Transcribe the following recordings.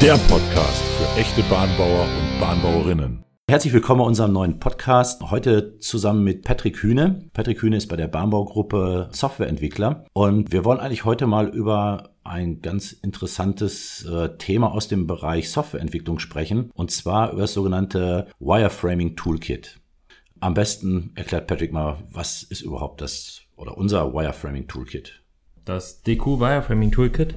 Der Podcast für echte Bahnbauer und Bahnbauerinnen. Herzlich willkommen bei unserem neuen Podcast. Heute zusammen mit Patrick Hühne. Patrick Hühne ist bei der Bahnbaugruppe Softwareentwickler. Und wir wollen eigentlich heute mal über ein ganz interessantes äh, Thema aus dem Bereich Softwareentwicklung sprechen. Und zwar über das sogenannte Wireframing Toolkit. Am besten erklärt Patrick mal, was ist überhaupt das oder unser Wireframing Toolkit? Das DQ Wireframing Toolkit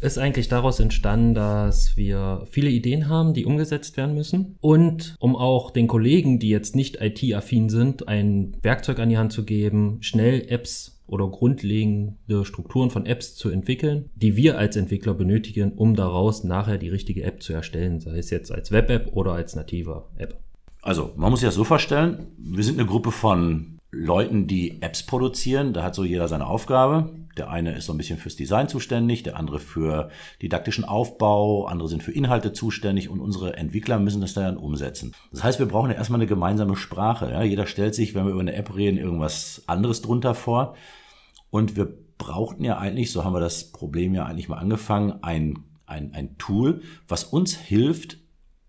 ist eigentlich daraus entstanden, dass wir viele Ideen haben, die umgesetzt werden müssen. Und um auch den Kollegen, die jetzt nicht IT-affin sind, ein Werkzeug an die Hand zu geben, schnell Apps oder grundlegende Strukturen von Apps zu entwickeln, die wir als Entwickler benötigen, um daraus nachher die richtige App zu erstellen, sei es jetzt als Web-App oder als native App. Also, man muss sich das so vorstellen, wir sind eine Gruppe von Leuten, die Apps produzieren. Da hat so jeder seine Aufgabe. Der eine ist so ein bisschen fürs Design zuständig, der andere für didaktischen Aufbau, andere sind für Inhalte zuständig und unsere Entwickler müssen das dann umsetzen. Das heißt, wir brauchen ja erstmal eine gemeinsame Sprache. Ja? Jeder stellt sich, wenn wir über eine App reden, irgendwas anderes drunter vor. Und wir brauchten ja eigentlich, so haben wir das Problem ja eigentlich mal angefangen, ein, ein, ein Tool, was uns hilft,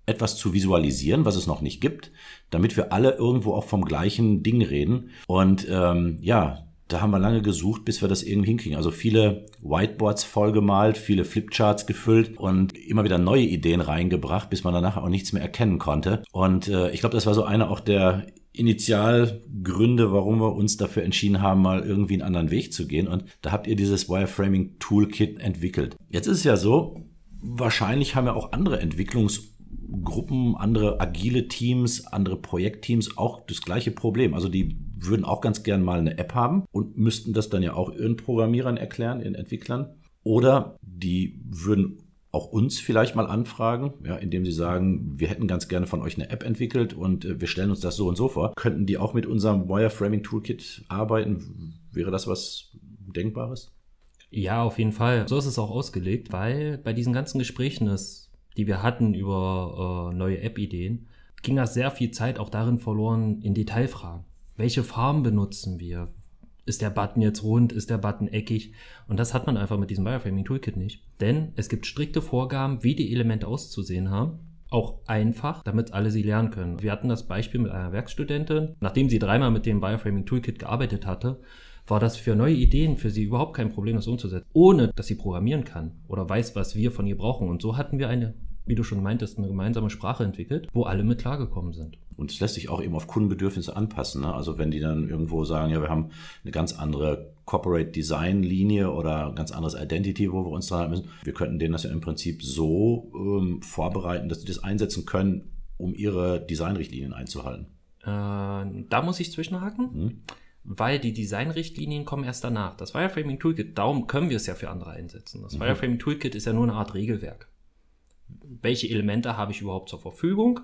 etwas zu visualisieren, was es noch nicht gibt, damit wir alle irgendwo auch vom gleichen Ding reden. Und ähm, ja, da haben wir lange gesucht, bis wir das irgendwie hinkriegen. Also viele Whiteboards vollgemalt, viele Flipcharts gefüllt und immer wieder neue Ideen reingebracht, bis man danach auch nichts mehr erkennen konnte. Und äh, ich glaube, das war so einer auch der Initialgründe, warum wir uns dafür entschieden haben, mal irgendwie einen anderen Weg zu gehen. Und da habt ihr dieses Wireframing Toolkit entwickelt. Jetzt ist es ja so, wahrscheinlich haben ja auch andere Entwicklungs Gruppen, andere agile Teams, andere Projektteams auch das gleiche Problem. Also die würden auch ganz gern mal eine App haben und müssten das dann ja auch ihren Programmierern erklären, ihren Entwicklern. Oder die würden auch uns vielleicht mal anfragen, ja, indem sie sagen, wir hätten ganz gerne von euch eine App entwickelt und äh, wir stellen uns das so und so vor. Könnten die auch mit unserem Wireframing Toolkit arbeiten? Wäre das was Denkbares? Ja, auf jeden Fall. So ist es auch ausgelegt, weil bei diesen ganzen Gesprächen ist die wir hatten über äh, neue App-Ideen, ging da sehr viel Zeit auch darin verloren in Detailfragen. Welche Farben benutzen wir? Ist der Button jetzt rund? Ist der Button eckig? Und das hat man einfach mit diesem Wireframing Toolkit nicht. Denn es gibt strikte Vorgaben, wie die Elemente auszusehen haben. Auch einfach, damit alle sie lernen können. Wir hatten das Beispiel mit einer Werkstudentin. Nachdem sie dreimal mit dem Wireframing Toolkit gearbeitet hatte, war das für neue Ideen für sie überhaupt kein Problem, das umzusetzen, ohne dass sie programmieren kann oder weiß, was wir von ihr brauchen. Und so hatten wir eine wie du schon meintest, eine gemeinsame Sprache entwickelt, wo alle mit klargekommen sind. Und es lässt sich auch eben auf Kundenbedürfnisse anpassen. Ne? Also wenn die dann irgendwo sagen, ja, wir haben eine ganz andere Corporate Design Linie oder ein ganz anderes Identity, wo wir uns dran müssen, wir könnten denen das ja im Prinzip so ähm, vorbereiten, dass sie das einsetzen können, um ihre Designrichtlinien einzuhalten. Äh, da muss ich zwischenhaken. Hm? weil die Designrichtlinien kommen erst danach. Das Wireframing Toolkit, darum können wir es ja für andere einsetzen. Das mhm. Wireframing Toolkit ist ja nur eine Art Regelwerk welche Elemente habe ich überhaupt zur Verfügung,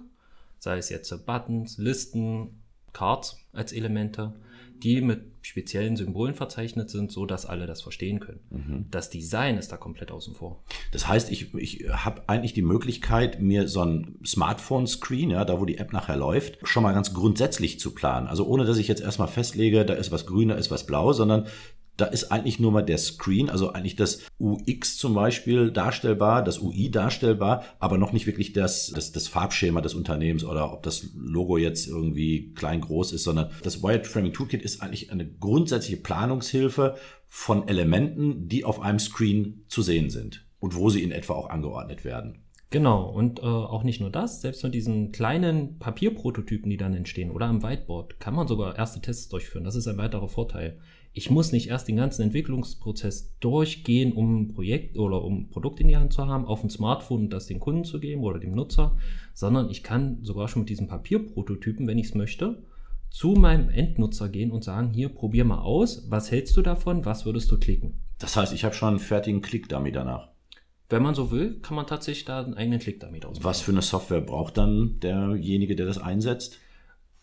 sei es jetzt Buttons, Listen, Cards als Elemente, die mit speziellen Symbolen verzeichnet sind, so dass alle das verstehen können. Mhm. Das Design ist da komplett außen vor. Das heißt, ich, ich habe eigentlich die Möglichkeit, mir so ein Smartphone-Screen, ja, da wo die App nachher läuft, schon mal ganz grundsätzlich zu planen. Also ohne, dass ich jetzt erstmal festlege, da ist was grün, da ist was blau, sondern da ist eigentlich nur mal der Screen, also eigentlich das UX zum Beispiel darstellbar, das UI darstellbar, aber noch nicht wirklich das, das, das Farbschema des Unternehmens oder ob das Logo jetzt irgendwie klein groß ist, sondern das Wireframing Toolkit ist eigentlich eine grundsätzliche Planungshilfe von Elementen, die auf einem Screen zu sehen sind und wo sie in etwa auch angeordnet werden. Genau, und äh, auch nicht nur das, selbst mit diesen kleinen Papierprototypen, die dann entstehen oder am Whiteboard, kann man sogar erste Tests durchführen. Das ist ein weiterer Vorteil ich muss nicht erst den ganzen Entwicklungsprozess durchgehen, um ein Projekt oder um ein Produkt in die Hand zu haben, auf ein Smartphone und das den Kunden zu geben oder dem Nutzer, sondern ich kann sogar schon mit diesen Papierprototypen, wenn ich es möchte, zu meinem Endnutzer gehen und sagen, hier, probier mal aus, was hältst du davon, was würdest du klicken? Das heißt, ich habe schon einen fertigen Klick-Dummy danach. Wenn man so will, kann man tatsächlich da einen eigenen Klick-Dummy ausbauen. Was für eine Software braucht dann derjenige, der das einsetzt?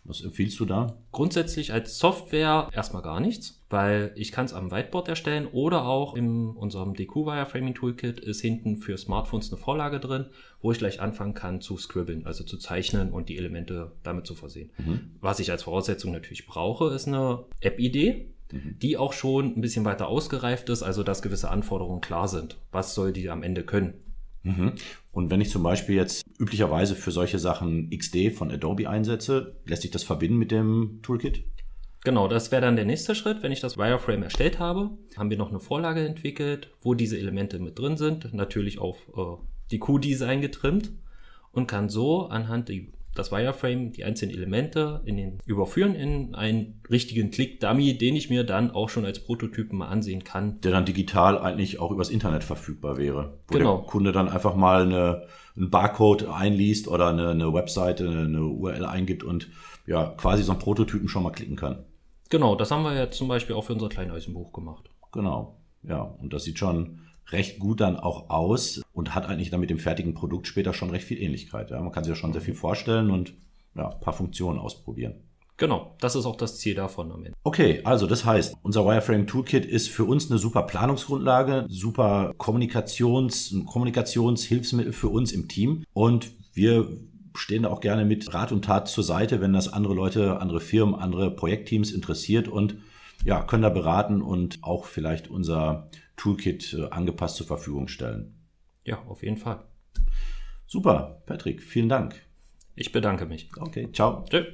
Was empfiehlst du da? Grundsätzlich als Software erstmal gar nichts, weil ich kann es am Whiteboard erstellen oder auch in unserem DQ Wireframing Toolkit ist hinten für Smartphones eine Vorlage drin, wo ich gleich anfangen kann zu scribbeln, also zu zeichnen und die Elemente damit zu versehen. Mhm. Was ich als Voraussetzung natürlich brauche, ist eine App-Idee, mhm. die auch schon ein bisschen weiter ausgereift ist, also dass gewisse Anforderungen klar sind. Was soll die am Ende können? Mhm. Und wenn ich zum Beispiel jetzt üblicherweise für solche Sachen XD von Adobe einsetze, lässt sich das verbinden mit dem Toolkit? Genau, das wäre dann der nächste Schritt. Wenn ich das Wireframe erstellt habe, haben wir noch eine Vorlage entwickelt, wo diese Elemente mit drin sind, natürlich auf äh, die Q-Design getrimmt und kann so anhand das Wireframe die einzelnen Elemente in den überführen in einen richtigen Click-Dummy, den ich mir dann auch schon als Prototypen mal ansehen kann. Der dann digital eigentlich auch übers Internet verfügbar wäre. Wo Genau. der Kunde dann einfach mal eine, einen Barcode einliest oder eine, eine Webseite, eine URL eingibt und ja, quasi so einen Prototypen schon mal klicken kann. Genau, das haben wir jetzt zum Beispiel auch für unser Kleineisenbuch gemacht. Genau. Ja, und das sieht schon recht gut dann auch aus und hat eigentlich dann mit dem fertigen Produkt später schon recht viel Ähnlichkeit. Ja, man kann sich ja schon sehr viel vorstellen und ja, ein paar Funktionen ausprobieren. Genau, das ist auch das Ziel davon am Ende. Okay, also das heißt, unser Wireframe Toolkit ist für uns eine super Planungsgrundlage, super Kommunikations, ein Kommunikationshilfsmittel für uns im Team und wir stehen da auch gerne mit Rat und Tat zur Seite, wenn das andere Leute, andere Firmen, andere Projektteams interessiert und ja, können da beraten und auch vielleicht unser Toolkit äh, angepasst zur Verfügung stellen. Ja, auf jeden Fall. Super, Patrick, vielen Dank. Ich bedanke mich. Okay, ciao. Tschö.